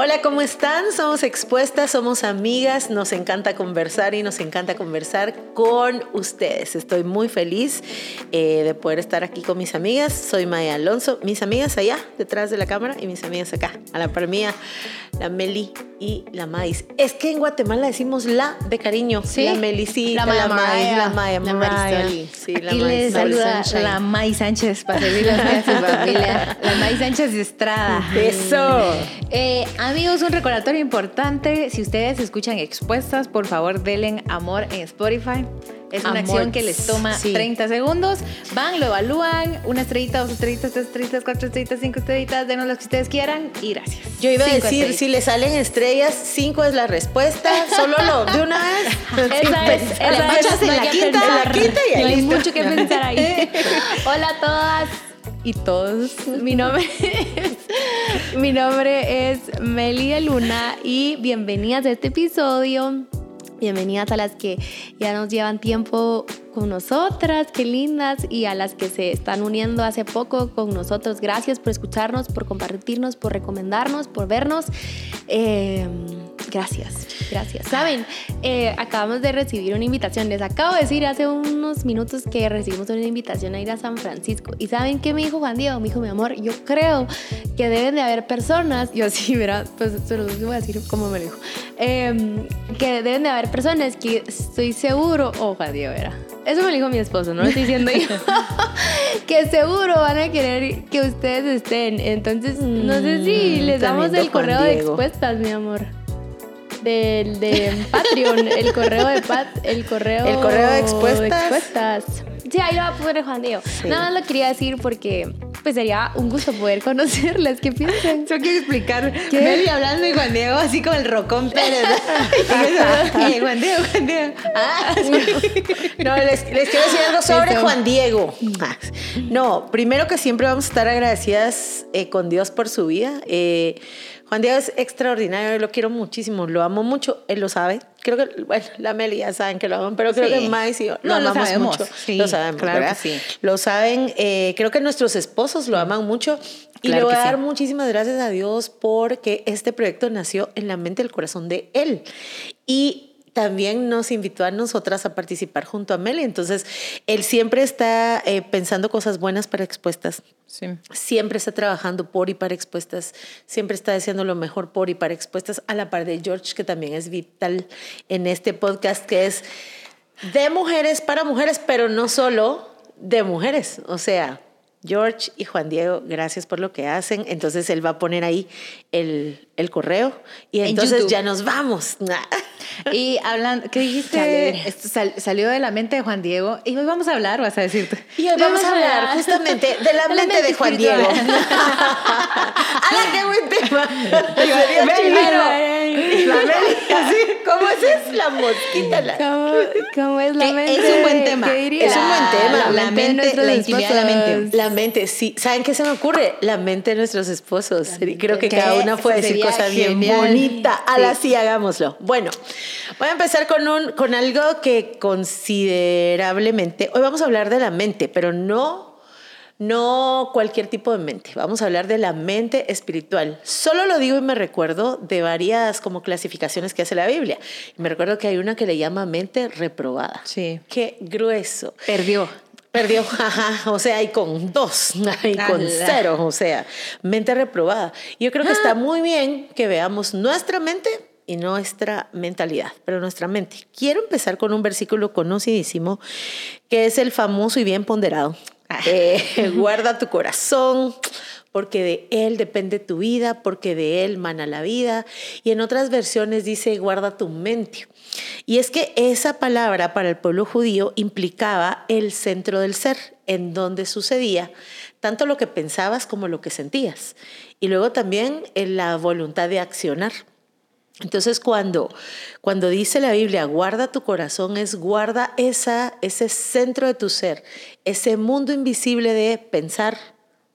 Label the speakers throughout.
Speaker 1: Hola, ¿cómo están? Somos expuestas, somos amigas, nos encanta conversar y nos encanta conversar con ustedes. Estoy muy feliz eh, de poder estar aquí con mis amigas. Soy Maya Alonso, mis amigas allá detrás de la cámara y mis amigas acá, a la par mía, la Meli y la Maíz. Es que en Guatemala decimos la de cariño.
Speaker 2: Sí.
Speaker 1: La Melicita,
Speaker 2: La
Speaker 1: la Maíz, la Maya
Speaker 2: La. Marisol.
Speaker 1: Sí, la
Speaker 2: Aquí
Speaker 1: Maíz,
Speaker 2: les saluda la May Sánchez para servirle a su familia. La May Sánchez de Estrada.
Speaker 1: Eso.
Speaker 2: Eh, amigos, un recordatorio importante. Si ustedes escuchan expuestas, por favor denle amor en Spotify. Es una
Speaker 1: Amor,
Speaker 2: acción que les toma
Speaker 1: sí.
Speaker 2: 30 segundos. Van, lo evalúan. Una estrellita, dos estrellitas, tres estrellitas, cuatro estrellitas, cinco estrellitas. Denos las que ustedes quieran y gracias.
Speaker 1: Yo iba a
Speaker 2: Cinco
Speaker 1: decir, si le salen estrellas, cinco es la respuesta. Solo lo de una vez.
Speaker 2: Esa es, esa
Speaker 1: en la quinta, en la quinta y ahí
Speaker 2: No hay
Speaker 1: listo.
Speaker 2: mucho que pensar ahí. Hola a todas y todos. Mi nombre es, mi nombre es Melia Luna y bienvenidas a este episodio. Bienvenidas a las que ya nos llevan tiempo con nosotras, qué lindas, y a las que se están uniendo hace poco con nosotros. Gracias por escucharnos, por compartirnos, por recomendarnos, por vernos. Eh, gracias, gracias. Saben, Eh, acabamos de recibir una invitación. Les acabo de decir hace unos minutos que recibimos una invitación a ir a San Francisco. ¿Y saben qué me dijo Juan Diego? Me dijo, mi amor, yo creo que deben de haber personas, yo sí, mira, pues se los voy a decir como me lo dijo, eh, que deben de haber personas que estoy seguro, oh, Juan Diego, era. Eso me lo dijo mi esposo, no lo estoy diciendo yo. que seguro van a querer que ustedes estén. Entonces, no sé si
Speaker 1: Mm,
Speaker 2: les damos el correo de expuestas, mi amor. Del de Patreon, el correo de Pat, el correo,
Speaker 1: El correo de expuestas.
Speaker 2: expuestas. Sí, ahí lo va a poner Juan Diego.
Speaker 1: Sí.
Speaker 2: Nada más lo quería decir porque pues sería un gusto poder conocerlas. ¿Qué piensan?
Speaker 3: Yo quiero explicar.
Speaker 2: ¿Qué?
Speaker 3: Meli hablando de Juan Diego, así como el Rocón Pérez. Eh, Juan Diego, Juan Diego. Ah,
Speaker 1: No, les, les quiero decir algo sobre
Speaker 2: Eso.
Speaker 1: Juan Diego. No, primero que siempre vamos a estar agradecidas eh, con Dios por su vida. Eh, Juan Diego es extraordinario, yo lo quiero muchísimo, lo amo mucho, él lo sabe. Creo que, bueno, la Meli ya saben que lo aman, pero creo
Speaker 3: Sí.
Speaker 1: que y yo lo
Speaker 3: No, lo sabemos,
Speaker 1: mucho.
Speaker 3: sí,
Speaker 1: lo sabemos,
Speaker 3: claro
Speaker 1: ¿verdad?
Speaker 3: que sí.
Speaker 1: Lo saben, eh, creo que nuestros esposos lo aman mucho. Y
Speaker 3: Claro
Speaker 1: le voy a dar
Speaker 3: sí.
Speaker 1: muchísimas gracias a Dios porque este proyecto nació en la mente y el corazón de él. Y también nos invitó a nosotras a participar junto a Meli. Entonces, él siempre está eh, pensando cosas buenas para expuestas.
Speaker 3: Sí.
Speaker 1: Siempre está trabajando por y para expuestas. Siempre está haciendo lo mejor por y para expuestas. A la par de George, que también es vital en este podcast, que es de mujeres para mujeres, pero no solo de mujeres. O sea, George y Juan Diego, gracias por lo que hacen. Entonces él va a poner ahí el, el correo y
Speaker 3: En
Speaker 1: entonces ya nos vamos.
Speaker 3: Y hablando, ¿qué dijiste? Esto sal- salió de la mente de Juan Diego. Y hoy vamos a hablar, vas a decirte.
Speaker 1: Y hoy vamos a hablar justamente de la mente de Juan Diego. ¡Hala, qué buen tema! La ¿cómo es? La mosquita. La...
Speaker 2: ¿Cómo, cómo es la
Speaker 3: Que
Speaker 2: mente?
Speaker 3: es un buen tema.
Speaker 1: Es un buen tema.
Speaker 2: La,
Speaker 3: La
Speaker 2: mente, de
Speaker 3: mente, la intimidad de la mente.
Speaker 2: esposos.
Speaker 1: La mente, sí. ¿Saben qué se me ocurre? La mente de nuestros esposos. Creo que cada una puede decir
Speaker 3: sería
Speaker 1: cosa bien
Speaker 3: genial.
Speaker 1: bonita. A
Speaker 3: Sí.
Speaker 1: la sí, hagámoslo. Bueno, voy a empezar con, un, con algo que considerablemente... Hoy vamos a hablar de la mente, pero no, no cualquier tipo de mente. Vamos a hablar de la mente espiritual. Solo lo digo y me recuerdo de varias como clasificaciones que hace la Biblia. Me recuerdo que hay una que le llama mente reprobada.
Speaker 3: Sí.
Speaker 1: Qué grueso.
Speaker 3: Perdió.
Speaker 1: Perdió, ajá, o sea, y con dos, y con cero, o sea, mente reprobada. Yo creo que
Speaker 3: Ah.
Speaker 1: está muy bien que veamos nuestra mente y nuestra mentalidad, pero nuestra mente. Quiero empezar con un versículo conocidísimo, que es el famoso y bien ponderado.
Speaker 3: Ah.
Speaker 1: Eh, guarda tu corazón, porque de él depende tu vida, porque de él mana la vida. Y en otras versiones dice, guarda tu mente. Y es que esa palabra para el pueblo judío implicaba el centro del ser, en donde sucedía tanto lo que pensabas como lo que sentías. Y luego también en la voluntad de accionar. Entonces, cuando, cuando dice la Biblia, guarda tu corazón, es guarda esa, ese centro de tu ser, ese mundo invisible de pensar,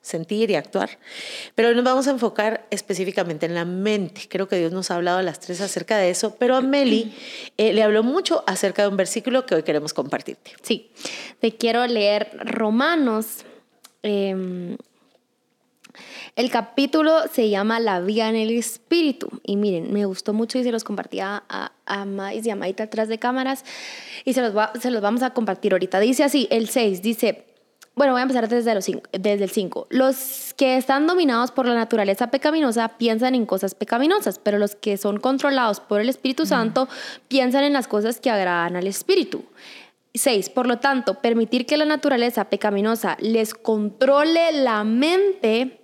Speaker 1: sentir y actuar. Pero nos vamos a enfocar específicamente en la mente. Creo que Dios nos ha hablado a las tres acerca de eso, pero a Meli eh, le habló mucho acerca de un versículo que hoy queremos compartirte.
Speaker 2: Sí, te quiero leer Romanos, eh, El capítulo se llama La vida en el espíritu. Y miren, me gustó mucho y se los compartía a, a Mais y a Maita atrás de cámaras. Y se los, va- se los vamos a compartir ahorita. Dice así, el 6, dice... Bueno, voy a empezar desde, los cinco- desde el 5. Los que están dominados por la naturaleza pecaminosa piensan en cosas pecaminosas, pero los que son controlados por el Espíritu Santo piensan en las cosas que agradan al Espíritu. 6. Por lo tanto, permitir que la naturaleza pecaminosa les controle la mente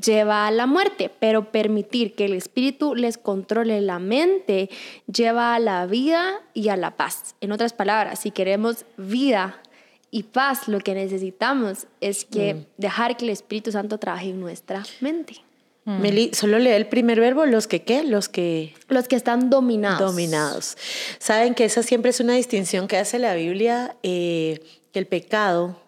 Speaker 2: lleva a la muerte, pero permitir que el espíritu les controle la mente lleva a la vida y a la paz. En otras palabras, si queremos vida y paz, lo que necesitamos es que dejar que el Espíritu Santo trabaje en nuestra mente.
Speaker 1: Meli, solo lee el primer verbo, los que qué, los que
Speaker 2: Los que están dominados.
Speaker 1: dominados. Saben que esa siempre es una distinción que hace la Biblia, eh, que el pecado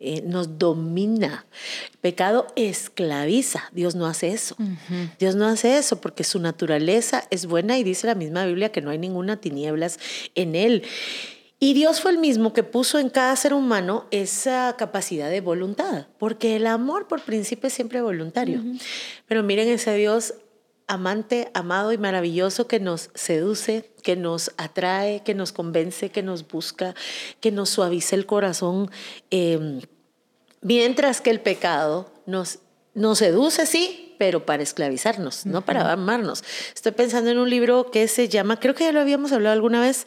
Speaker 1: eh, nos domina. El pecado esclaviza. Dios no hace eso. Dios no hace eso porque su naturaleza es buena y dice la misma Biblia que no hay ninguna tinieblas en él. Y Dios fue el mismo que puso en cada ser humano esa capacidad de voluntad, porque el amor por principio es siempre voluntario. Pero miren ese Dios amante, amado y maravilloso que nos seduce, que nos atrae, que nos convence, que nos busca, que nos suaviza el corazón, eh, mientras que el pecado nos, nos seduce, sí, pero para esclavizarnos, no para amarnos. Estoy pensando en un libro que se llama, creo que ya lo habíamos hablado alguna vez,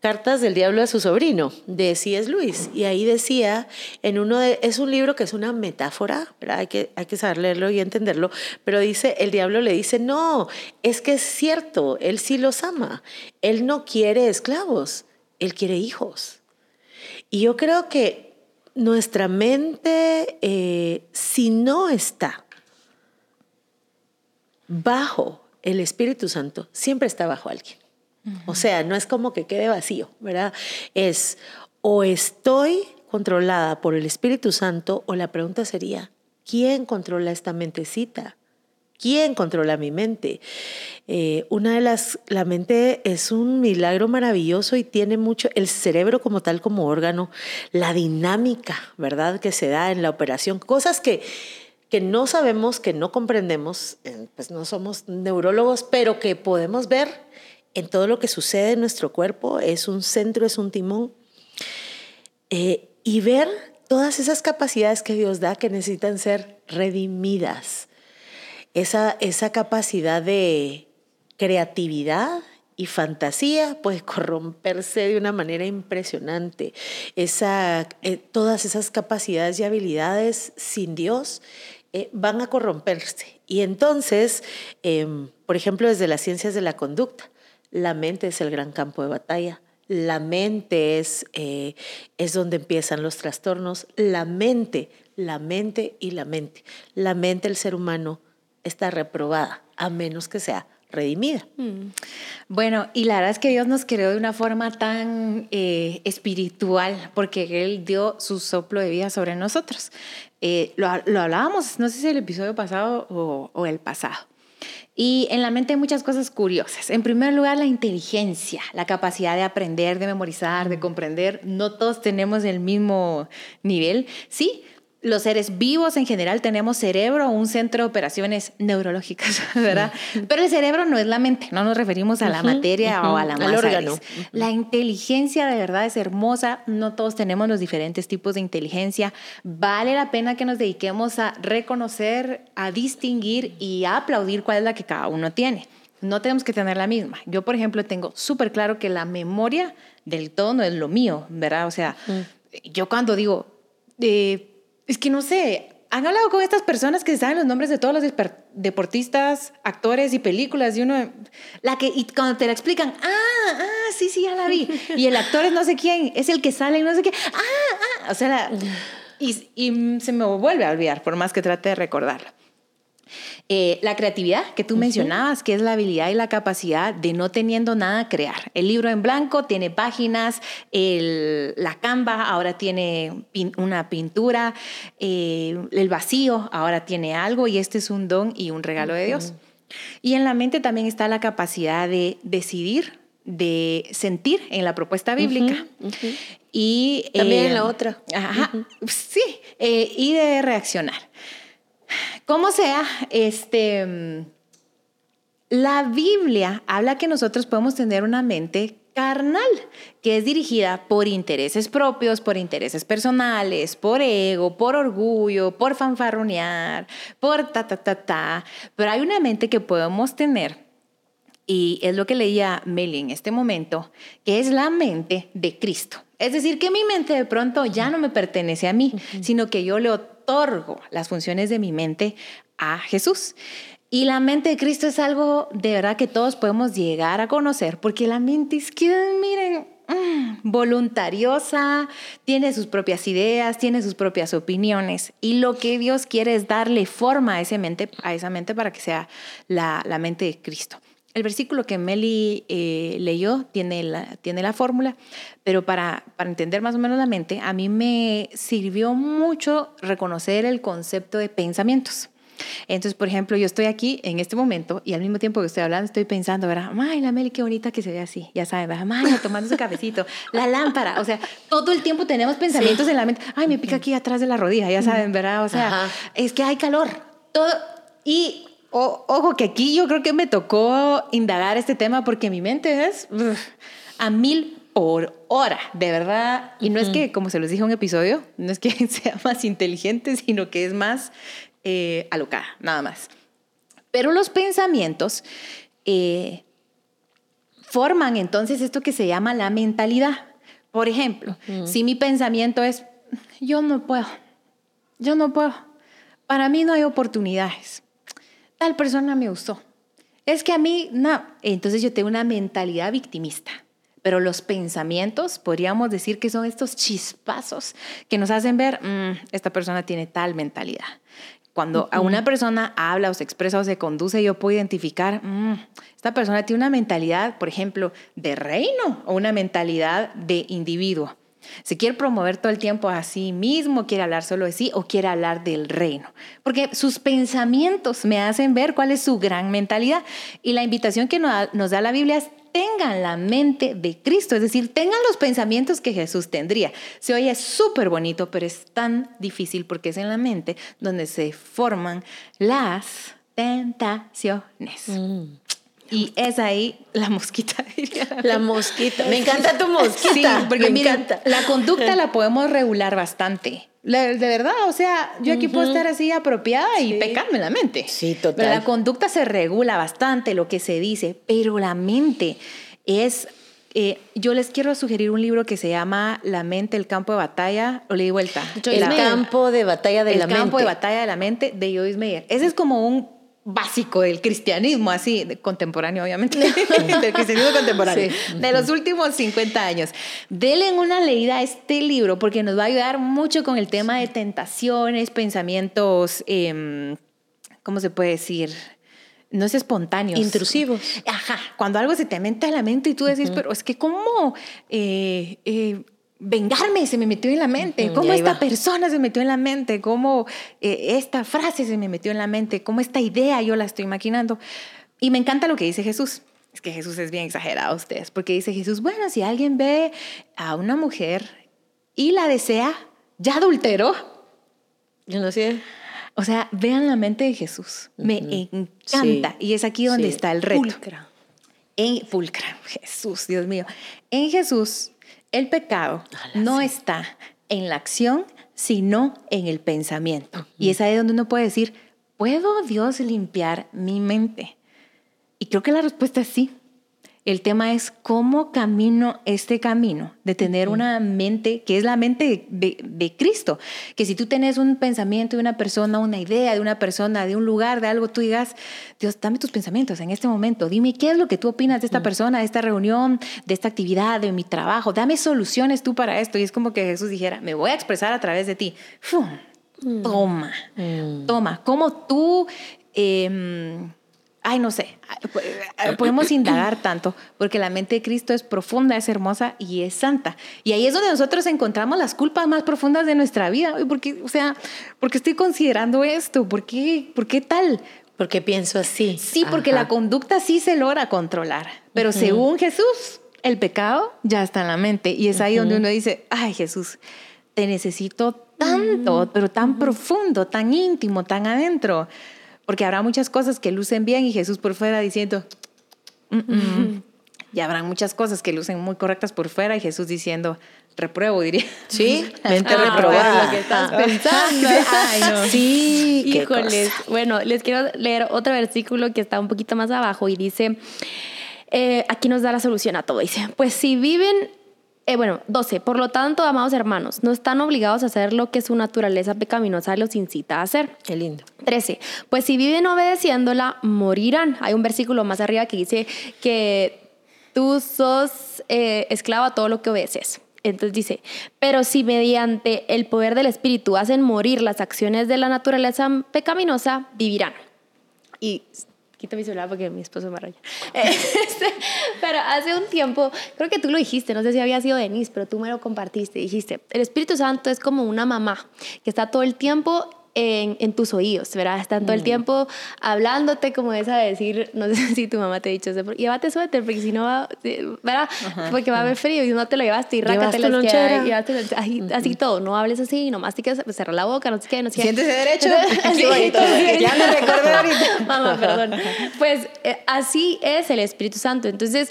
Speaker 1: Cartas del Diablo a su sobrino, de C.S. Lewis. Y ahí decía, en uno de, es un libro que es una metáfora. Hay, que, hay que saber leerlo y entenderlo, pero dice, el diablo le dice, no, es que es cierto, él sí los ama, él no quiere esclavos, él quiere hijos. Y yo creo que nuestra mente, eh, si no está bajo el Espíritu Santo, siempre está bajo alguien. O sea, no es como que quede vacío, ¿verdad? Es o estoy controlada por el Espíritu Santo o la pregunta sería, ¿quién controla esta mentecita? ¿Quién controla mi mente? Eh, una de las, la mente es un milagro maravilloso y tiene mucho, el cerebro como tal, como órgano, la dinámica, ¿verdad? Que se da en la operación, cosas que, que no sabemos, que no comprendemos, eh, pues no somos neurólogos, pero que podemos ver en todo lo que sucede en nuestro cuerpo, es un centro, es un timón, eh, y ver todas esas capacidades que Dios da que necesitan ser redimidas esa, esa capacidad de creatividad y fantasía puede corromperse de una manera impresionante. Esa, eh, todas esas capacidades y habilidades sin Dios eh, van a corromperse. Y entonces, eh, por ejemplo, desde las ciencias de la conducta, la mente es el gran campo de batalla. La mente es, eh, es donde empiezan los trastornos. La mente, la mente y la mente. La mente del ser humano está reprobada, a menos que sea redimida.
Speaker 3: Bueno, y la verdad es que Dios nos creó de una forma tan eh, espiritual, porque Él dio su soplo de vida sobre nosotros. Eh, lo, lo, hablábamos, no sé si el episodio pasado o el pasado. Y en la mente hay muchas cosas curiosas. En primer lugar, la inteligencia, la capacidad de aprender, de memorizar, de comprender. No todos tenemos el mismo nivel. Sí, los seres vivos en general tenemos cerebro, un centro de operaciones neurológicas, ¿verdad? Pero el cerebro no es la mente, no nos referimos a la materia o a la masa.
Speaker 1: órgano.
Speaker 3: La inteligencia de verdad es hermosa, no todos tenemos los diferentes tipos de inteligencia. Vale la pena que nos dediquemos a reconocer, a distinguir y a aplaudir cuál es la que cada uno tiene. No tenemos que tener la misma. Yo, por ejemplo, tengo súper claro que la memoria del todo no es lo mío, ¿verdad? O sea, yo cuando digo... Eh, es que no sé, han hablado con estas personas que saben los nombres de todos los deportistas, actores y películas y uno, la que, y cuando te la explican, ah, ah, sí, sí, ya la vi. Y el actor es no sé quién, es el que sale y no sé qué, ah, ah, o sea, y, y, se me vuelve a olvidar por más que trate de recordarlo. Eh, la creatividad que tú uh -huh. mencionabas, que es la habilidad y la capacidad de no teniendo nada crear. El libro en blanco tiene páginas, el, la Canva ahora tiene pin, una pintura, eh, el vacío ahora tiene algo y este es un don y un regalo uh -huh. de Dios. Y en la mente también está la capacidad de decidir, de sentir en la propuesta bíblica.
Speaker 1: Uh -huh.
Speaker 3: Y
Speaker 1: también eh, en la otra.
Speaker 3: Ajá, sí, eh, y de reaccionar. Como sea, este, mm, la Biblia habla que nosotros podemos tener una mente carnal, que es dirigida por intereses propios, por intereses personales, por ego, por orgullo, por fanfarronear, por ta, ta, ta, ta. Pero hay una mente que podemos tener, y es lo que leía Meli en este momento, que es la mente de Cristo. Es decir, que mi mente de pronto ya no me pertenece a mí, sino que yo le otorgo las funciones de mi mente a Jesús. Y la mente de Cristo es algo de verdad que todos podemos llegar a conocer, porque la mente es que, miren, mm, voluntariosa, tiene sus propias ideas, tiene sus propias opiniones. Y lo que Dios quiere es darle forma a, esa mente, a esa mente para que sea la, la mente de Cristo. El versículo que Meli eh, leyó tiene la, tiene la fórmula, pero para, para entender más o menos la mente, a mí me sirvió mucho reconocer el concepto de pensamientos. Entonces, por ejemplo, yo estoy aquí en este momento y al mismo tiempo que estoy hablando estoy pensando, ¿verdad? Ay, la Meli, qué bonita que se ve así. Ya saben, ¿verdad? Ay, tomando su cafecito. La lámpara. O sea, todo el tiempo tenemos pensamientos en la mente. Ay, me pica aquí atrás de la rodilla, ya saben, ¿verdad? O sea, es que hay calor. Todo. Y ojo, que aquí yo creo que me tocó indagar este tema porque mi mente es a mil por hora, de verdad. Y no es que, como se los dije en un episodio, no es que sea más inteligente, sino que es más eh, alocada, nada más. Pero los pensamientos eh, forman entonces esto que se llama la mentalidad. Por ejemplo, si mi pensamiento es, yo no puedo, yo no puedo, para mí no hay oportunidades, tal persona me usó, es que a mí no, entonces yo tengo una mentalidad victimista. Pero los pensamientos, podríamos decir que son estos chispazos que nos hacen ver, mm, esta persona tiene tal mentalidad. Cuando a una persona habla o se expresa o se conduce, yo puedo identificar, mm, esta persona tiene una mentalidad, por ejemplo, de reino o una mentalidad de individuo. Se quiere promover todo el tiempo a sí mismo, quiere hablar solo de sí o quiere hablar del reino. Porque sus pensamientos me hacen ver cuál es su gran mentalidad. Y la invitación que nos da la Biblia es tengan la mente de Cristo, es decir, tengan los pensamientos que Jesús tendría. Se oye súper bonito, pero es tan difícil porque es en la mente donde se forman las tentaciones. Mm. Y es ahí la mosquita.
Speaker 1: La mosquita. Me encanta tu mosquita.
Speaker 3: Sí, porque me encanta. la conducta la podemos regular bastante. de verdad, o sea, yo aquí puedo estar así apropiada y pecarme la mente.
Speaker 1: Sí, total.
Speaker 3: Pero la conducta se regula bastante, lo que se dice, pero la mente es... Eh, yo les quiero sugerir un libro que se llama La mente, el campo de batalla, o le di vuelta.
Speaker 1: el campo de batalla de la mente.
Speaker 3: El campo de batalla de la mente de Joyce Meyer. Ese es como un básico del cristianismo, así, contemporáneo, obviamente, del cristianismo contemporáneo, de los últimos 50 años. Denle una leída a este libro porque nos va a ayudar mucho con el tema de tentaciones, pensamientos, eh, ¿cómo se puede decir? No es espontáneo.
Speaker 1: Intrusivos.
Speaker 3: Ajá, cuando algo se te mete a la mente y tú decís, pero es que cómo... Eh, eh, vengarme se me metió en la mente, cómo esta persona se metió en la mente, cómo eh, esta frase se me metió en la mente, cómo esta idea yo la estoy imaginando. Y me encanta lo que dice Jesús. Es que Jesús es bien exagerado ustedes, porque dice Jesús, bueno, si alguien ve a una mujer y la desea, ya adulteró.
Speaker 1: Yo no sé.
Speaker 3: O sea, vean la mente de Jesús. Me encanta. Y es aquí donde está el reto.
Speaker 1: Pulcra.
Speaker 3: En pulcra. Jesús, Dios mío. En Jesús el pecado no está en la acción, sino en el pensamiento. Y es ahí donde uno puede decir, ¿puedo Dios limpiar mi mente? Y creo que la respuesta es sí. El tema es cómo camino este camino de tener una mente que es la mente de, Cristo. Que si tú tienes un pensamiento de una persona, una idea de una persona, de un lugar, de algo, tú digas, Dios, dame tus pensamientos en este momento. Dime qué es lo que tú opinas de esta persona, de esta reunión, de esta actividad, de mi trabajo. Dame soluciones tú para esto. Y es como que Jesús dijera, me voy a expresar a través de ti. Mm. Toma, mm. toma. Como tú... Em, ay, no sé, eh, podemos indagar tanto, porque la mente de Cristo es profunda, es hermosa y es santa. Y ahí es donde nosotros encontramos las culpas más profundas de nuestra vida. Porque, o sea, ¿por qué estoy considerando esto? ¿Por qué, por qué tal?
Speaker 1: Porque pienso así.
Speaker 3: Sí, porque la conducta sí se logra controlar, pero según Jesús, el pecado ya está en la mente. Y es ahí donde uno dice, ay Jesús, te necesito tanto, pero tan profundo, tan íntimo, tan adentro. Porque habrá muchas cosas que lucen bien y Jesús por fuera diciendo, "Mm, mm". y habrán muchas cosas que lucen muy correctas por fuera y Jesús diciendo, repruebo, diría.
Speaker 1: Sí, mente
Speaker 2: Ah,
Speaker 1: reprobada.
Speaker 2: lo que estás pensando.
Speaker 3: Ay, no.
Speaker 1: Sí,
Speaker 2: Híjoles. Bueno, les quiero leer otro versículo que está un poquito más abajo y dice, eh, aquí nos da la solución a todo. Dice, pues si viven, eh, bueno, 12, por lo tanto, amados hermanos, no están obligados a hacer lo que su naturaleza pecaminosa los incita a hacer.
Speaker 1: Qué lindo.
Speaker 2: 13. Pues si viven obedeciéndola, morirán. Hay un versículo más arriba que dice que tú sos eh, esclavo a todo lo que obedeces. Entonces dice, pero si mediante el poder del Espíritu hacen morir las acciones de la naturaleza pecaminosa, vivirán. Y quito mi celular porque mi esposo me raya. Este, pero hace un tiempo, creo que tú lo dijiste, no sé si había sido Denise, pero tú me lo compartiste. Dijiste, el Espíritu Santo es como una mamá que está todo el tiempo en, en tus oídos, ¿verdad? Está todo el tiempo hablándote como esa de decir, no sé si tu mamá te ha dicho, llévate suéter, porque si no va, ¿verdad? Porque va a haber frío y no te lo llevaste y rácate la- así, así todo, no hables así, nomás te quedas, cerrar la boca, no sé qué, no sé qué.
Speaker 3: Siéntese derecho.
Speaker 2: Sí,
Speaker 3: bonito, ya me recordé ahorita.
Speaker 2: Mamá, perdón. Pues eh, así es el Espíritu Santo. Entonces,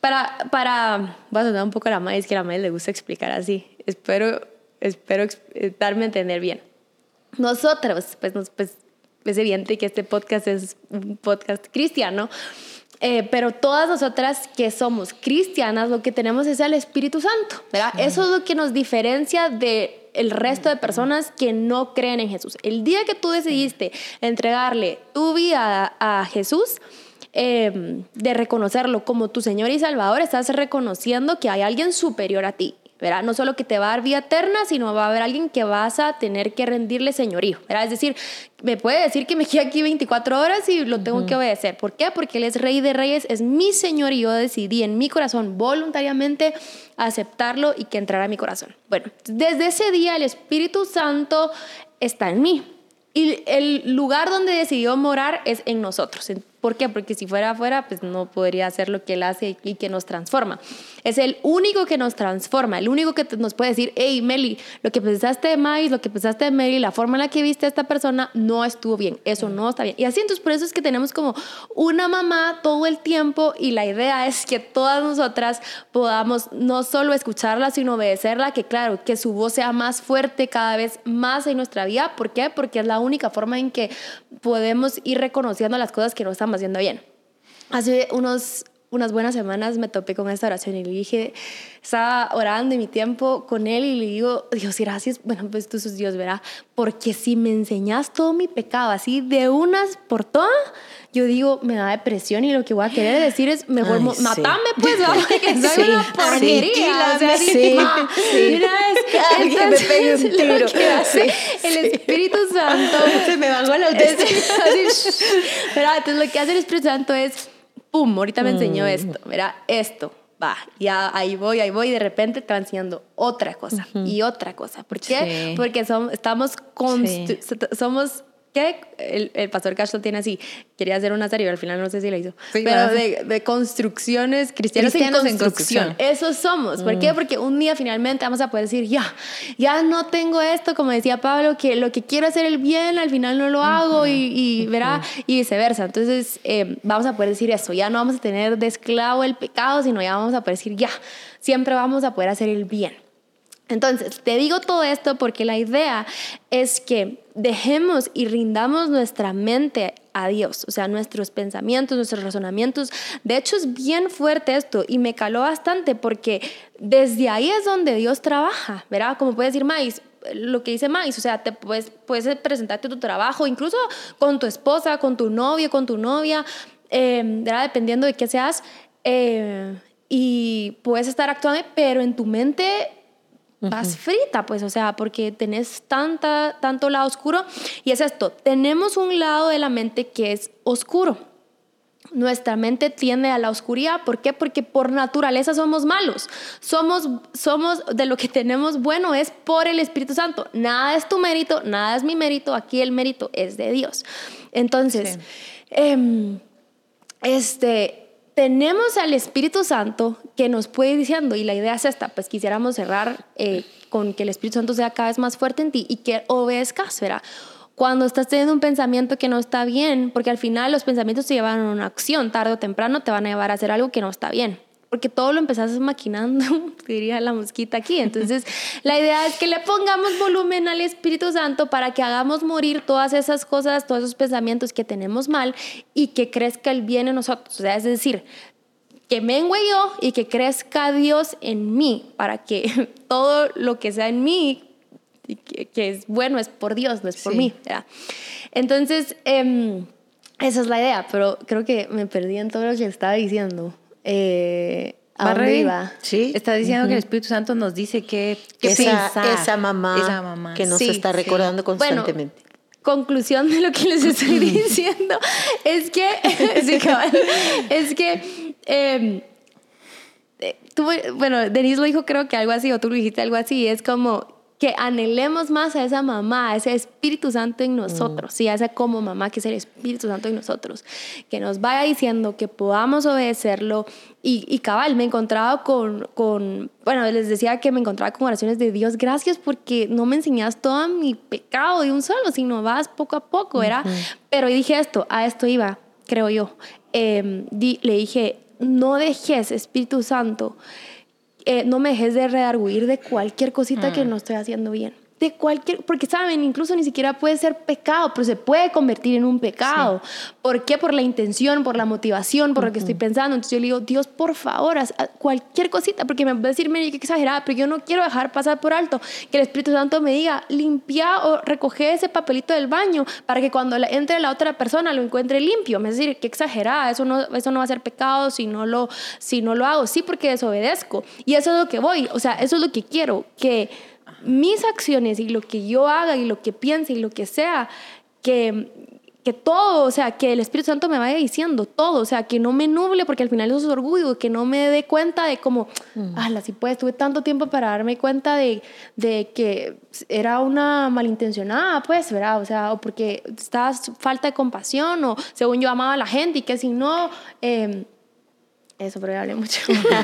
Speaker 2: para, para, voy a sonar un poco a la madre, es que a la madre le gusta explicar así. Espero, espero eh, darme a entender bien. Nosotros, pues, nos, pues es evidente que este podcast es un podcast cristiano, eh, pero todas nosotras que somos cristianas, lo que tenemos es el Espíritu Santo, ¿verdad? Eso es lo que nos diferencia de el resto de personas que no creen en Jesús. El día que tú decidiste entregarle tu vida a, a Jesús, eh, de reconocerlo como tu Señor y Salvador, estás reconociendo que hay alguien superior a ti. ¿Verdad? No solo que te va a dar vida eterna, sino va a haber alguien que vas a tener que rendirle señorío. ¿verdad? Es decir, me puede decir que me quede aquí 24 horas y lo tengo que obedecer. ¿Por qué? Porque Él es Rey de Reyes, es mi Señor y yo decidí en mi corazón voluntariamente aceptarlo y que entrara a mi corazón. Bueno, desde ese día el Espíritu Santo está en mí. Y el lugar donde decidió morar es en nosotros. ¿Por qué? Porque si fuera afuera, pues no podría hacer lo que Él hace y que nos transforma. Es el único que nos transforma, el único que nos puede decir, hey, Meli, lo que pensaste de Mais, lo que pensaste de Meli, la forma en la que viste a esta persona no estuvo bien, eso no está bien. Y así, entonces, por eso es que tenemos como una mamá todo el tiempo y la idea es que todas nosotras podamos no solo escucharla, sino obedecerla, que claro, que su voz sea más fuerte cada vez más en nuestra vida. ¿Por qué? Porque es la única forma en que podemos ir reconociendo las cosas que no estamos haciendo bien. Hace unos, unas buenas semanas me topé con esta oración y le dije, estaba orando en mi tiempo con él y le digo, Dios, gracias, bueno, pues tú sos Dios, ¿verdad? Porque si me enseñas todo mi pecado así de unas por todas, yo digo, me da depresión y lo que voy a querer decir es, mejor
Speaker 1: Ay, sí.
Speaker 2: matame pues, ¿verdad? Porque soy
Speaker 1: Sí,
Speaker 2: una
Speaker 1: sí.
Speaker 2: porquería. o sea,
Speaker 1: Sí,
Speaker 2: de una vez.
Speaker 1: Que me pegue un tiro.
Speaker 2: Que hace
Speaker 1: Sí,
Speaker 2: el. Espíritu Santo
Speaker 1: Se me bajó la
Speaker 2: es-
Speaker 1: autoestima.
Speaker 2: así, ¿verdad? Entonces lo que hace el Espíritu Santo es, pum, ahorita me enseñó
Speaker 1: Mm.
Speaker 2: esto, ¿verdad? Esto, va, ya ahí voy, ahí voy, y de repente te va enseñando otra cosa y otra cosa. ¿Por qué?
Speaker 3: Sí.
Speaker 2: Porque estamos, constru- somos, ¿qué? El, el pastor Cash lo tiene así, quería hacer una serie, pero al final no sé si la hizo,
Speaker 3: Sí,
Speaker 2: pero de, de construcciones cristianas
Speaker 3: Cristianos
Speaker 2: en
Speaker 3: en
Speaker 2: construcción.
Speaker 3: construcción.
Speaker 2: Eso somos. ¿Por
Speaker 1: Mm.
Speaker 2: qué? Porque un día finalmente vamos a poder decir, ya, ya no tengo esto, como decía Pablo, que lo que quiero hacer el bien, al final no lo hago y, y, verá, y viceversa. Entonces, eh, vamos a poder decir eso, ya no vamos a tener de esclavo el pecado, sino ya vamos a poder decir, ya, siempre vamos a poder hacer el bien. Entonces, te digo todo esto porque la idea es que dejemos y rindamos nuestra mente a Dios, o sea, nuestros pensamientos, nuestros razonamientos. De hecho, es bien fuerte esto y me caló bastante porque desde ahí es donde Dios trabaja, ¿verdad? Como puede decir Mais, lo que dice Mais, o sea, te puedes, puedes presentarte tu trabajo, incluso con tu esposa, con tu novio, con tu novia, eh, ¿verdad? Dependiendo de qué seas. eh, y puedes estar actuando, pero en tu mente vas frita, pues, o sea, porque tenés tanta, tanto lado oscuro. Y es esto, tenemos un lado de la mente que es oscuro. Nuestra mente tiende a la oscuridad. ¿Por qué? Porque por naturaleza somos malos. Somos, somos de lo que tenemos bueno es por el Espíritu Santo. Nada es tu mérito, nada es mi mérito. Aquí el mérito es de Dios. Entonces,
Speaker 3: Sí.
Speaker 2: em, este, tenemos al Espíritu Santo que nos puede ir diciendo, y la idea es esta, pues quisiéramos cerrar eh, con que el Espíritu Santo sea cada vez más fuerte en ti y que obedezcas, ¿verdad? Cuando estás teniendo un pensamiento que no está bien, porque al final los pensamientos te llevan a una acción, tarde o temprano te van a llevar a hacer algo que no está bien porque todo lo empezás maquinando, diría la mosquita aquí. Entonces, la idea es que le pongamos volumen al Espíritu Santo para que hagamos morir todas esas cosas, todos esos pensamientos que tenemos mal y que crezca el bien en nosotros. O sea, es decir, que mengue yo y que crezca Dios en mí, para que todo lo que sea en mí, que, es bueno, es por Dios, no es por mí. Entonces, em, esa es la idea, pero creo que me perdí en todo lo que estaba diciendo. Eh, ¿A
Speaker 3: Sí. Está diciendo que el Espíritu Santo nos dice que,
Speaker 1: esa, esa, mamá que nos está recordando constantemente.
Speaker 2: conclusión de lo que les estoy diciendo es que, es que, em, eh, bueno, Denise lo dijo creo que algo así, o tú lo dijiste algo así, es como que anhelemos más a esa mamá, a ese Espíritu Santo en nosotros, mm. a esa como mamá que es el Espíritu Santo en nosotros, que nos vaya diciendo que podamos obedecerlo. Y, y cabal, me he encontrado con, con, bueno, les decía que me encontraba con oraciones de Dios, gracias porque no me enseñas todo mi pecado de un solo, sino vas poco a poco, ¿era? Pero dije esto, a esto iba, creo yo. Em, le dije, no dejes, Espíritu Santo, eh, no me dejes de redarguir de cualquier cosita que mm. no estoy haciendo bien de cualquier, porque saben, incluso ni siquiera puede ser pecado, pero se puede convertir en un pecado. ¿Por qué? Por la intención, por la motivación, por lo que estoy pensando. Entonces yo le digo, Dios, por favor, haz cualquier cosita, porque me va a decir, mire, qué exagerada, pero yo no quiero dejar pasar por alto que el Espíritu Santo me diga, limpia o recoge ese papelito del baño para que cuando entre la otra persona lo encuentre limpio. Es decir, qué exagerada, eso no, eso no va a ser pecado si no, lo, si no lo hago. Sí, porque desobedezco. Y eso es lo que voy, o sea, eso es lo que quiero, que mis acciones y lo que yo haga y lo que piense y lo que sea, que, que todo, o sea, que el Espíritu Santo me vaya diciendo todo, o sea, que no me nuble, porque al final eso es orgullo, que no me dé cuenta de cómo, ah, si pues, tuve tanto tiempo para darme cuenta de, de, que era una malintencionada, pues, ¿verdad? O sea, o porque estaba falta de compasión, o según yo amaba a la gente, y que si no, eh, eso, pero hablé mucho.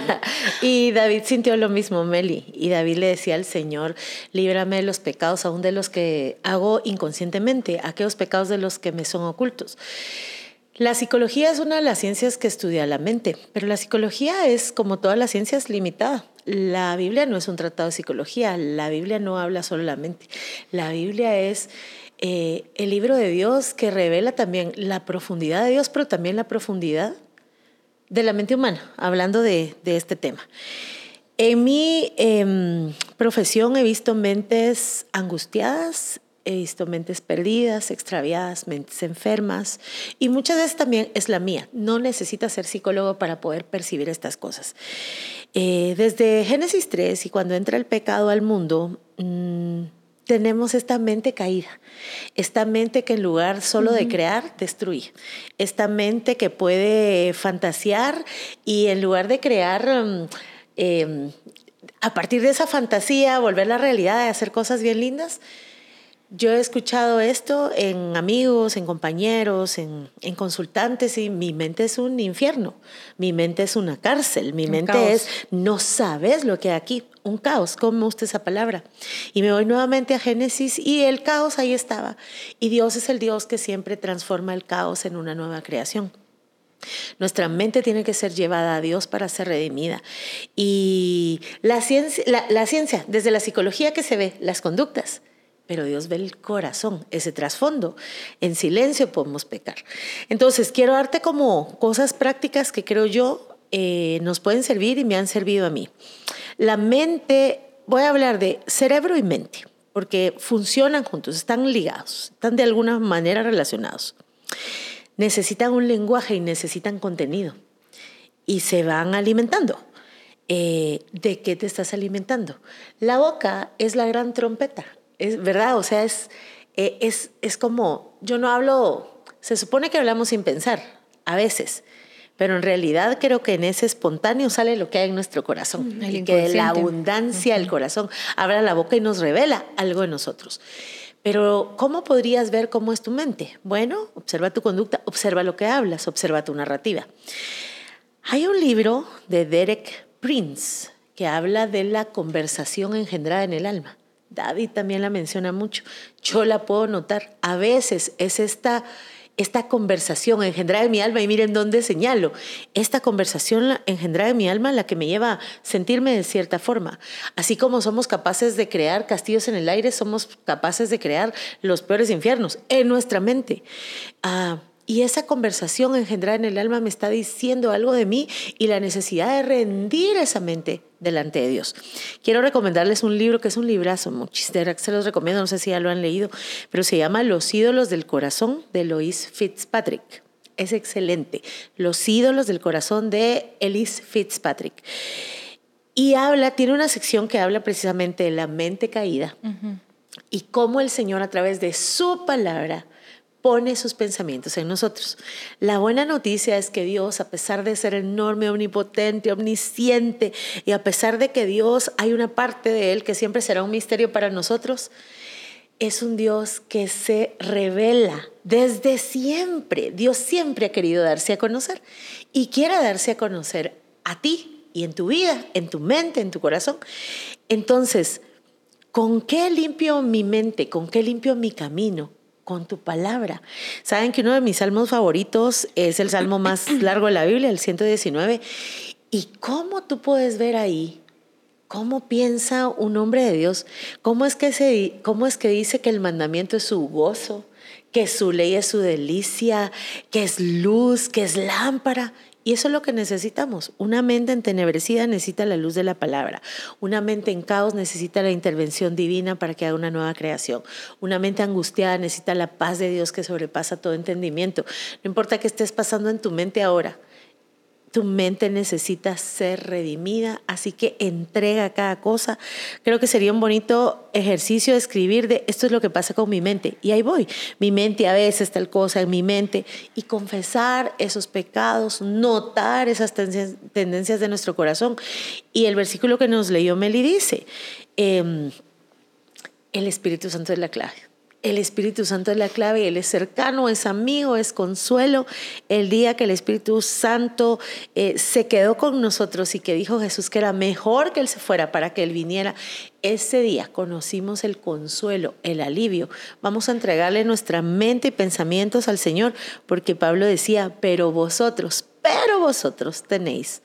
Speaker 1: y David sintió lo mismo, Meli. Y David le decía al Señor, líbrame de los pecados, aún de los que hago inconscientemente, aquellos pecados de los que me son ocultos. La psicología es una de las ciencias que estudia la mente, pero la psicología es, como todas las ciencias, limitada. La Biblia no es un tratado de psicología, la Biblia no habla solo la mente. La Biblia es eh, el libro de Dios que revela también la profundidad de Dios, pero también la profundidad de la mente humana, hablando de, este tema. En mi em, profesión he visto mentes angustiadas, he visto mentes perdidas, extraviadas, mentes enfermas y muchas veces también es la mía. No necesitas ser psicólogo para poder percibir estas cosas. Eh, desde Génesis 3 y cuando entra el pecado al mundo, mm, tenemos esta mente caída, esta mente que en lugar solo de crear, destruye, esta mente que puede fantasear y en lugar de crear, mm, em, a partir de esa fantasía, volver la realidad de hacer cosas bien lindas, yo he escuchado esto en amigos, en compañeros, en, consultantes y mi mente es un infierno, mi mente es una cárcel, mi mente es, no sabes lo que hay aquí, un caos, ¿cómo usted esa palabra? Y me voy nuevamente a Génesis y el caos ahí estaba. Y Dios es el Dios que siempre transforma el caos en una nueva creación. Nuestra mente tiene que ser llevada a Dios para ser redimida. Y la ciencia, la ciencia, desde la psicología que se ve, las conductas, pero Dios ve el corazón, ese trasfondo. En silencio podemos pecar. Entonces, quiero darte como cosas prácticas que creo yo eh, nos pueden servir y me han servido a mí. La mente, voy a hablar de cerebro y mente, porque funcionan juntos, están ligados, están de alguna manera relacionados. Necesitan un lenguaje y necesitan contenido y se van alimentando. Eh, ¿De qué te estás alimentando? La boca es la gran trompeta es verdad, o sea, es, eh, es, es como, yo no hablo, se supone que hablamos sin pensar, a veces, pero en realidad creo que en ese espontáneo sale lo que hay en nuestro corazón, y que de la abundancia del corazón abra la boca y nos revela algo en nosotros. Pero ¿cómo podrías ver cómo es tu mente? Bueno, observa tu conducta, observa lo que hablas, observa tu narrativa. Hay un libro de Derek Prince que habla de la conversación engendrada en el alma. David también la menciona mucho. Yo la puedo notar. A veces es esta, esta conversación engendrada en mi alma, y miren dónde señalo, esta conversación engendrada en mi alma la que me lleva a sentirme de cierta forma. Así como somos capaces de crear castillos en el aire, somos capaces de crear los peores infiernos en nuestra mente. Ah, y esa conversación engendrada en el alma me está diciendo algo de mí y la necesidad de rendir esa mente delante de Dios. Quiero recomendarles un libro que es un librazo, muchísimo, se los recomiendo, no sé si ya lo han leído, pero se llama Los ídolos del corazón de Lois Fitzpatrick. Es excelente. Los ídolos del corazón de Elise Fitzpatrick. Y habla, tiene una sección que habla precisamente de la mente caída y cómo el Señor a través de su palabra pone sus pensamientos en nosotros. La buena noticia es que Dios, a pesar de ser enorme, omnipotente, omnisciente, y a pesar de que Dios hay una parte de Él que siempre será un misterio para nosotros, es un Dios que se revela desde siempre. Dios siempre ha querido darse a conocer y quiere darse a conocer a ti y en tu vida, en tu mente, en tu corazón. Entonces, ¿con qué limpio mi mente? ¿Con qué limpio mi camino? Con tu palabra. Saben que uno de mis salmos favoritos es el salmo más largo de la Biblia, el 119. ¿Y cómo tú puedes ver ahí cómo piensa un hombre de Dios? ¿Cómo es que, se, cómo es que dice que el mandamiento es su gozo? que su ley es su delicia, que es luz, que es lámpara. Y eso es lo que necesitamos. Una mente entenebrecida necesita la luz de la palabra. Una mente en caos necesita la intervención divina para que haga una nueva creación. Una mente angustiada necesita la paz de Dios que sobrepasa todo entendimiento. No importa qué estés pasando en tu mente ahora, tu mente necesita ser redimida, así que entrega cada cosa. Creo que sería un bonito ejercicio de escribir de esto es lo que pasa con mi mente. Y ahí voy. Mi mente a veces tal cosa en mi mente y confesar esos pecados, notar esas tendencias de nuestro corazón. Y el versículo que nos leyó Meli dice, em, el Espíritu Santo es la clave. El Espíritu Santo es la clave, Él es cercano, es amigo, es consuelo. El día que el Espíritu Santo eh, se quedó con nosotros y que dijo Jesús que era mejor que Él se fuera para que Él viniera, ese día conocimos el consuelo, el alivio. Vamos a entregarle nuestra mente y pensamientos al Señor, porque Pablo decía, pero vosotros, pero vosotros tenéis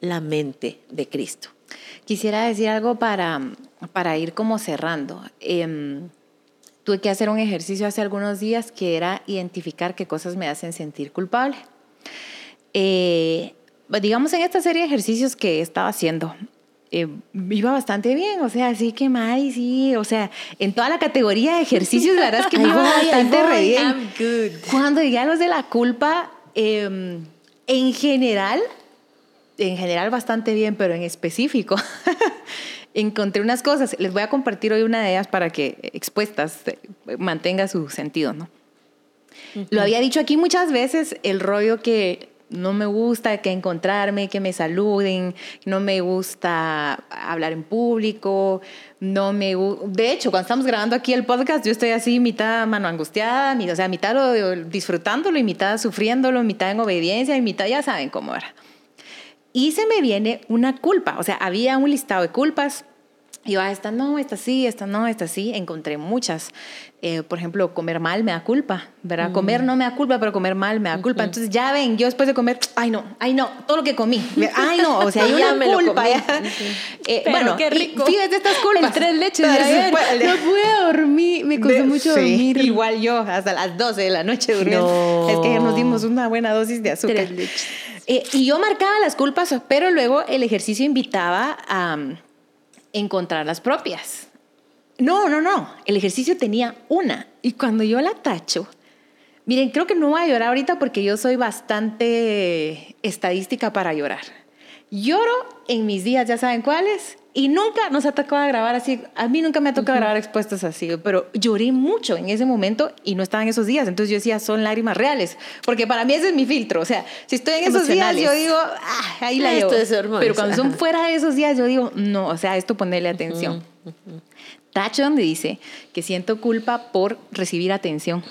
Speaker 1: la mente de Cristo.
Speaker 3: Quisiera decir algo para, para ir como cerrando. Em, tuve que hacer un ejercicio hace algunos días que era identificar qué cosas me hacen sentir culpable. Eh, digamos, en esta serie de ejercicios que estaba haciendo, eh, iba bastante bien, o sea, así que Mari, sí, o sea, en toda la categoría de ejercicios, la verdad es que me iba bastante re bien. Cuando llegué a los de la culpa, em, en general, en general bastante bien, pero en específico, encontré unas cosas. Les voy a compartir hoy una de ellas para que expuestas eh, mantenga su sentido, ¿no? Lo había dicho aquí muchas veces, el rollo que no me gusta que encontrarme, que me saluden, no me gusta hablar en público, no me De hecho, cuando estamos grabando aquí el podcast, yo estoy así, mitad mano angustiada, o sea, mitad disfrutándolo y mitad sufriéndolo, mitad en obediencia y mitad ya saben cómo era. Y se me viene una culpa, o sea, había un listado de culpas. Y yo, ah, esta no, esta sí, esta no, esta sí. Encontré muchas. Eh, por ejemplo, comer mal me da culpa, ¿verdad? Mm. Comer no me da culpa, pero comer mal me da culpa. Entonces ya ven, yo después de comer, ay no, ay no, todo lo que comí, ay no, o sea, hay una me culpa.
Speaker 2: Eh, bueno, qué rico. fíjate estas culpas. El tres leches de ayer, no pude dormir, me costó mucho dormir.
Speaker 3: Igual yo, hasta las 12 de la noche durmiendo. Es que ayer nos dimos una buena dosis de azúcar. Tres leches. Eh, y yo marcaba las culpas, pero luego el ejercicio invitaba a um, encontrar las propias. No, no, no. El ejercicio tenía una. Y cuando yo la tacho, miren, creo que no voy a llorar ahorita porque yo soy bastante estadística para llorar. Lloro en mis días, ya saben cuáles, y nunca nos ha tocado grabar así. A mí nunca me ha tocado grabar expuestas así, pero lloré mucho en ese momento y no estaba en esos días. Entonces yo decía, son lágrimas reales, porque para mí ese es mi filtro. O sea, si estoy en esos días, yo digo, ah, ahí la llevo. Pero cuando son fuera de esos días, yo digo, no, o sea, esto ponerle atención. Tacho donde dice que siento culpa por recibir atención.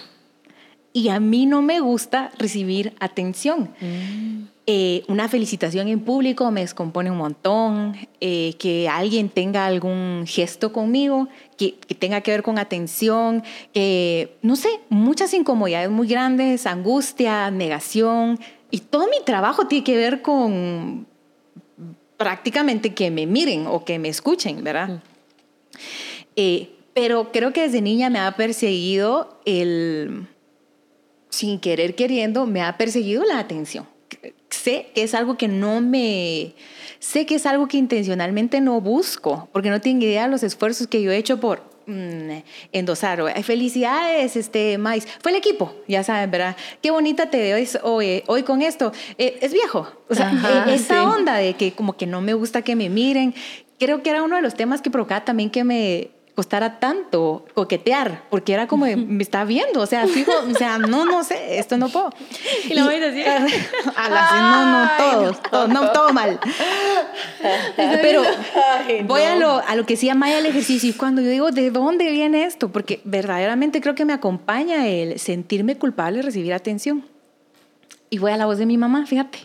Speaker 3: Y a mí no me gusta recibir atención. Mm. Eh, una felicitación en público me descompone un montón, eh, que alguien tenga algún gesto conmigo, que, que, tenga que ver con atención, que, no sé, muchas incomodidades muy grandes, angustia, negación, y todo mi trabajo tiene que ver con prácticamente que me miren o que me escuchen, ¿verdad? Eh, pero creo que desde niña me ha perseguido el, sin querer queriendo, me ha perseguido la atención. Sé que es algo que no me, sé que es algo que intencionalmente no busco, porque no tengo idea de los esfuerzos que yo he hecho por mm, endosar. Felicidades, este, Mais. Fue el equipo, ya saben, ¿verdad? Qué bonita te veo hoy, hoy con esto. Eh, es viejo. O sea, e, esa onda de que como que no me gusta que me miren, creo que era uno de los temas que provocaba también que me costara tanto coquetear, porque era como, me está viendo, o sea, fijo, o sea, no, no sé, esto no puedo.
Speaker 2: Y lo voy a decir.
Speaker 3: A la, no, no, todos, todo, no, todo mal. Pero voy a, lo, a lo que decía Maya el ejercicio, y cuando yo digo, ¿de dónde viene esto? Porque verdaderamente creo que me acompaña el sentirme culpable de recibir atención. Y voy a la voz de mi mamá, fíjate.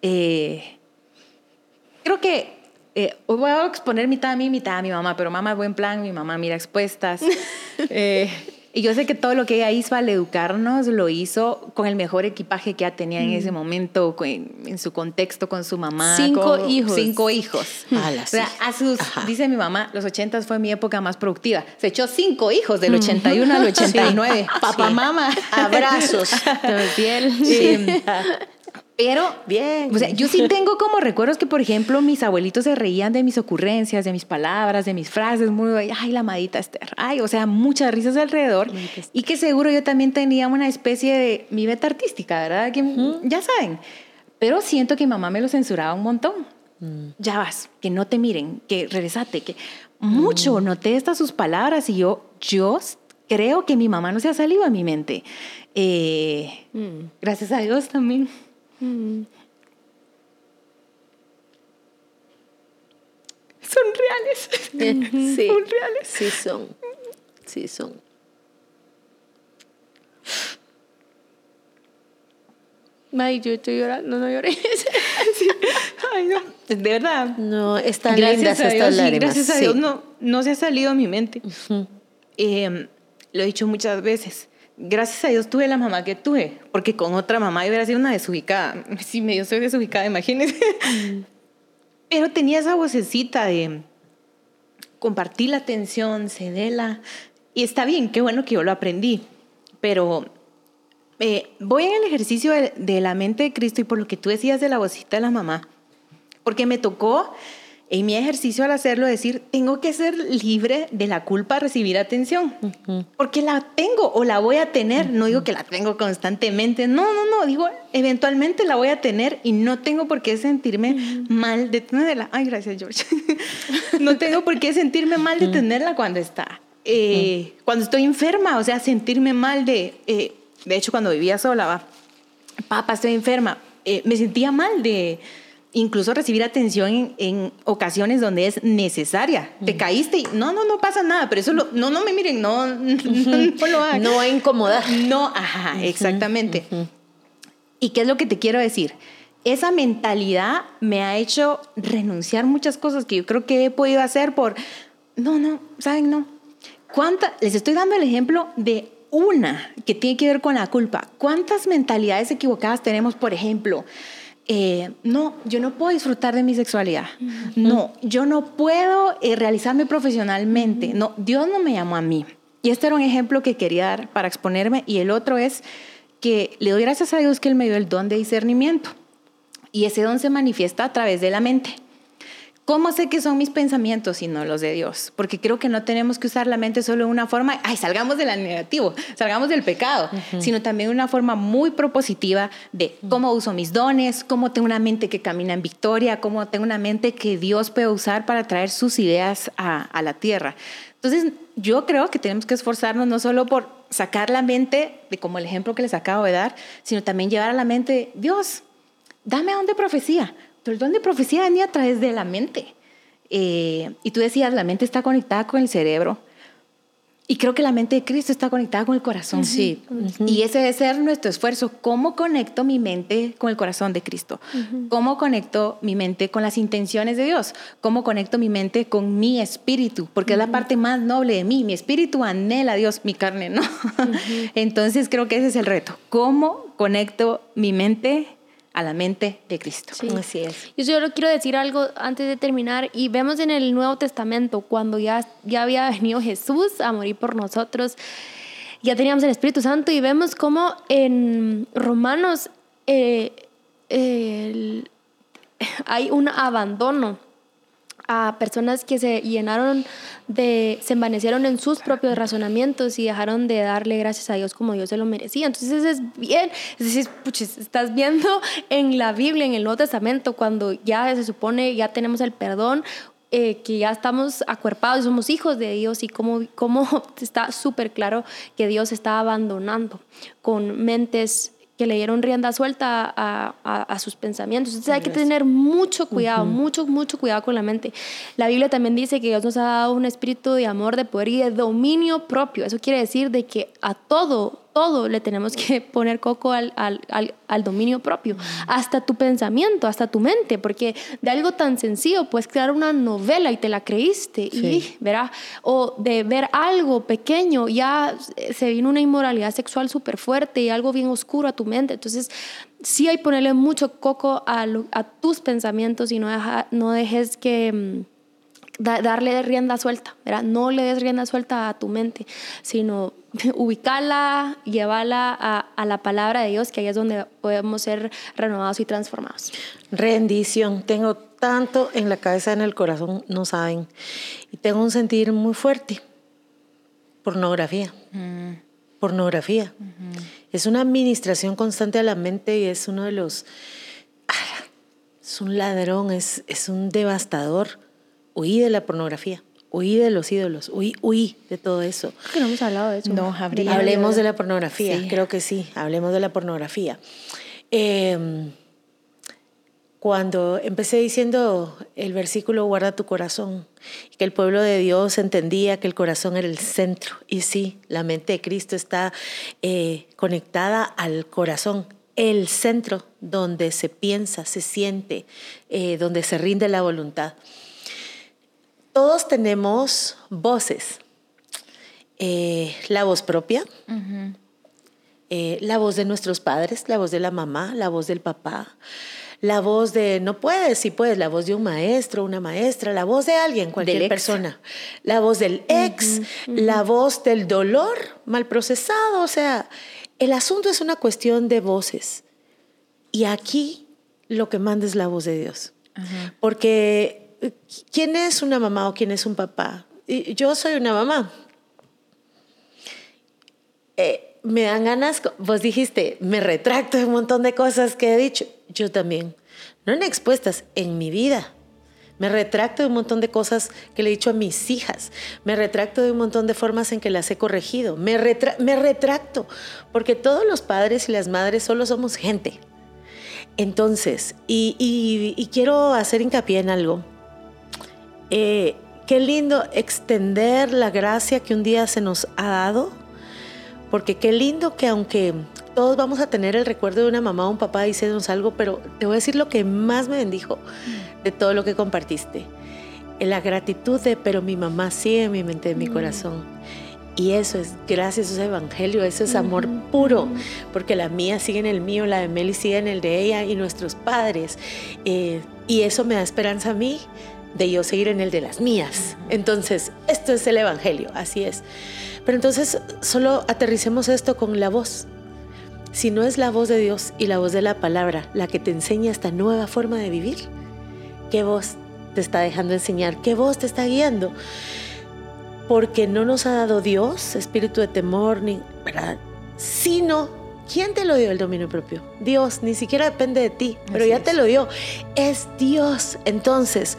Speaker 3: Eh, creo que eh, voy a exponer mitad a mí, mitad a mi mamá, pero mamá buen plan, mi mamá mira expuestas. Eh, y yo sé que todo lo que ella hizo al educarnos lo hizo con el mejor equipaje que ella tenía en ese momento, en, su contexto con su mamá.
Speaker 2: Cinco hijos.
Speaker 3: Cinco hijos. o sea, a sus, dice mi mamá, los ochentas fue mi época más productiva. Se echó cinco hijos del 81 al 89. Papá, mamá.
Speaker 1: Abrazos.
Speaker 3: Piel. Sí. Pero, bien. O sea, yo sí tengo como recuerdos que, por ejemplo, mis abuelitos se reían de mis ocurrencias, de mis palabras, de mis frases, muy, ay, la madita Esther, ay, o sea, muchas risas alrededor. Y que seguro yo también tenía una especie de mi beta artística, ¿verdad? Que ya saben. Pero siento que mi mamá me lo censuraba un montón. Mm. Ya vas, que no te miren, que regresate, que mucho mm. noté estas sus palabras y yo, yo creo que mi mamá no se ha salido a mi mente. Eh, mm. Gracias a Dios también. Mm. Son reales.
Speaker 1: Sí, son reales. Sí son. Sí son.
Speaker 2: Ay, yo estoy llorando, no lloré.
Speaker 3: Ay, no, de verdad.
Speaker 1: No, están gracias lindas estas lágrimas.
Speaker 3: Gracias a Dios no, no se ha salido a mi mente. eh, lo he dicho muchas veces gracias a Dios tuve la mamá que tuve, porque con otra mamá yo hubiera sido una desubicada. Sí, medio soy desubicada, imagínense. Mm. Pero tenía esa vocecita de compartir la atención, cedela. Y está bien, qué bueno que yo lo aprendí. Pero eh, voy en el ejercicio de, de, la mente de Cristo y por lo que tú decías de la vocecita de la mamá, porque me tocó en mi ejercicio al hacerlo decir, tengo que ser libre de la culpa de recibir atención, porque la tengo o la voy a tener, no digo que la tengo constantemente, no, no, no, digo, eventualmente la voy a tener y no tengo por qué sentirme mal de tenerla. Ay, gracias George. no tengo por qué sentirme mal de tenerla cuando está. Eh, cuando estoy enferma, o sea, sentirme mal de, eh, de hecho cuando vivía sola, va, papá, estoy enferma, eh, me sentía mal de incluso recibir atención en, ocasiones donde es necesaria. Te caíste y no, no, no pasa nada, pero eso lo, no, no me miren, no, no, lo hagan.
Speaker 1: No incomodar.
Speaker 3: No, ajá, exactamente. ¿Y qué es lo que te quiero decir? Esa mentalidad me ha hecho renunciar muchas cosas que yo creo que he podido hacer por, no, no, ¿saben? No. ¿Cuánta, les estoy dando el ejemplo de una que tiene que ver con la culpa. ¿Cuántas mentalidades equivocadas tenemos, por ejemplo? Eh, no, yo no puedo disfrutar de mi sexualidad. No, yo no puedo eh, realizarme profesionalmente. No, Dios no me llamó a mí. Y este era un ejemplo que quería dar para exponerme. Y el otro es que le doy gracias a Dios que Él me dio el don de discernimiento. Y ese don se manifiesta a través de la mente. ¿Cómo sé que son mis pensamientos y no los de Dios? Porque creo que no tenemos que usar la mente solo de una forma, ay, salgamos del negativo, salgamos del pecado, sino también de una forma muy propositiva de cómo uso mis dones, cómo tengo una mente que camina en victoria, cómo tengo una mente que Dios puede usar para traer sus ideas a, a la tierra. Entonces, yo creo que tenemos que esforzarnos no solo por sacar la mente, de como el ejemplo que les acabo de dar, sino también llevar a la mente, Dios, dame don de profecía, el don de profecía venía a través de la mente. Eh, y tú decías, la mente está conectada con el cerebro. Y creo que la mente de Cristo está conectada con el corazón.
Speaker 1: Sí.
Speaker 3: Y ese debe ser nuestro esfuerzo. ¿Cómo conecto mi mente con el corazón de Cristo? ¿Cómo conecto mi mente con las intenciones de Dios? ¿Cómo conecto mi mente con mi espíritu? Porque es la parte más noble de mí. Mi espíritu anhela a Dios, mi carne no. Entonces creo que ese es el reto. ¿Cómo conecto mi mente a la mente de Cristo.
Speaker 2: Sí. Así es. Yo solo quiero decir algo antes de terminar y vemos en el Nuevo Testamento cuando ya, ya había venido Jesús a morir por nosotros, ya teníamos el Espíritu Santo y vemos cómo en Romanos eh, hay un abandono a personas que se llenaron de, se envanecieron en sus propios razonamientos y dejaron de darle gracias a Dios como Dios se lo merecía. Entonces es bien, es decir, puches, estás viendo en la Biblia, en el Nuevo Testamento, cuando ya se supone, ya tenemos el perdón, eh, que ya estamos acuerpados, somos hijos de Dios y cómo, cómo está súper claro que Dios está abandonando con mentes que le dieron rienda suelta a, a, sus pensamientos. Entonces hay que tener mucho cuidado, mucho, mucho cuidado con la mente. La Biblia también dice que Dios nos ha dado un espíritu de amor, de poder y de dominio propio. Eso quiere decir de que a todo todo le tenemos que poner coco al, al, al, dominio propio, hasta tu pensamiento, hasta tu mente, porque de algo tan sencillo puedes crear una novela y te la creíste, y verá, o de ver algo pequeño, ya se vino una inmoralidad sexual súper fuerte y algo bien oscuro a tu mente. Entonces, sí hay ponerle mucho coco a, a tus pensamientos y no, no dejes que mm, darle rienda suelta, ¿verdad? No le des rienda suelta a tu mente, sino ubicarla, llevarla a, a, la palabra de Dios, que ahí es donde podemos ser renovados y transformados.
Speaker 1: Rendición. Tengo tanto en la cabeza, en el corazón, no saben. Y tengo un sentir muy fuerte. Pornografía. Mm. Pornografía. Es una administración constante a la mente y es uno de los... Ah, es un ladrón, es, es un devastador huí de la pornografía, huí de los ídolos, huí, huí de todo eso.
Speaker 2: Creo que no hemos hablado de eso.
Speaker 1: No, hablemos de la pornografía, creo que sí, hablemos de la pornografía. Em, cuando empecé diciendo el versículo guarda tu corazón, que el pueblo de Dios entendía que el corazón era el centro, y sí, la mente de Cristo está eh, conectada al corazón, el centro donde se piensa, se siente, eh, donde se rinde la voluntad. Todos tenemos voces. Eh, la voz propia, eh, la voz de nuestros padres, la voz de la mamá, la voz del papá, la voz de no puedes, si puedes, la voz de un maestro, una maestra, la voz de alguien, cualquier persona, la voz del ex, la voz del dolor mal procesado, o sea, el asunto es una cuestión de voces. Y aquí lo que manda es la voz de Dios. Porque ¿quién es una mamá o quién es un papá? Yo soy una mamá. Eh, me dan ganas, vos dijiste, me retracto de un montón de cosas que he dicho. Yo también. No en expuestas, en mi vida. Me retracto de un montón de cosas que le he dicho a mis hijas. Me retracto de un montón de formas en que las he corregido. Me, me retracto, porque todos los padres y las madres solo somos gente. Entonces, y quiero hacer hincapié en algo. Eh, qué lindo extender la gracia que un día se nos ha dado, porque qué lindo que aunque todos vamos a tener el recuerdo de una mamá o un papá diciéndonos algo, pero te voy a decir lo que más me bendijo de todo lo que compartiste. La gratitud de, pero mi mamá sigue en mi mente, en mi mm. corazón. Y eso es, gracias a ese evangelio, eso es amor puro, porque la mía sigue en el mío, la de Meli sigue en el de ella y nuestros padres. Eh, y eso me da esperanza a mí de yo seguir en el de las mías. Entonces, esto es el Evangelio, así es. Pero entonces solo aterricemos esto con la voz. Si no es la voz de Dios y la voz de la palabra la que te enseña esta nueva forma de vivir, ¿qué voz te está dejando enseñar? ¿Qué voz te está guiando? Porque no nos ha dado Dios espíritu de temor, ni. Sino ¿Quién te lo dio el dominio propio? Dios, ni siquiera depende de ti, pero ya te lo dio. Es Dios. Entonces,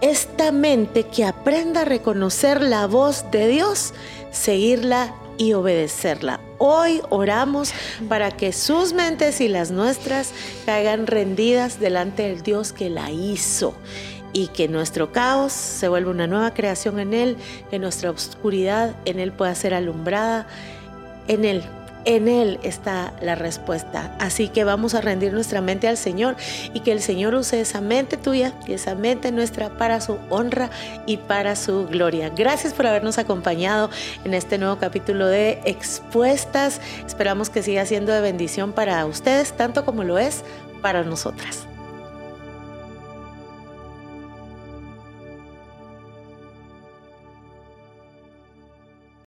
Speaker 1: esta mente que aprenda a reconocer la voz de Dios, seguirla y obedecerla. Hoy oramos para que sus mentes y las nuestras caigan rendidas delante del Dios que la hizo y que nuestro caos se vuelva una nueva creación en Él, que nuestra oscuridad en Él pueda ser alumbrada en Él. En Él está la respuesta. Así que vamos a rendir nuestra mente al Señor y que el Señor use esa mente tuya y esa mente nuestra para su honra y para su gloria. Gracias por habernos acompañado en este nuevo capítulo de Expuestas. Esperamos que siga siendo de bendición para ustedes, tanto como lo es para nosotras.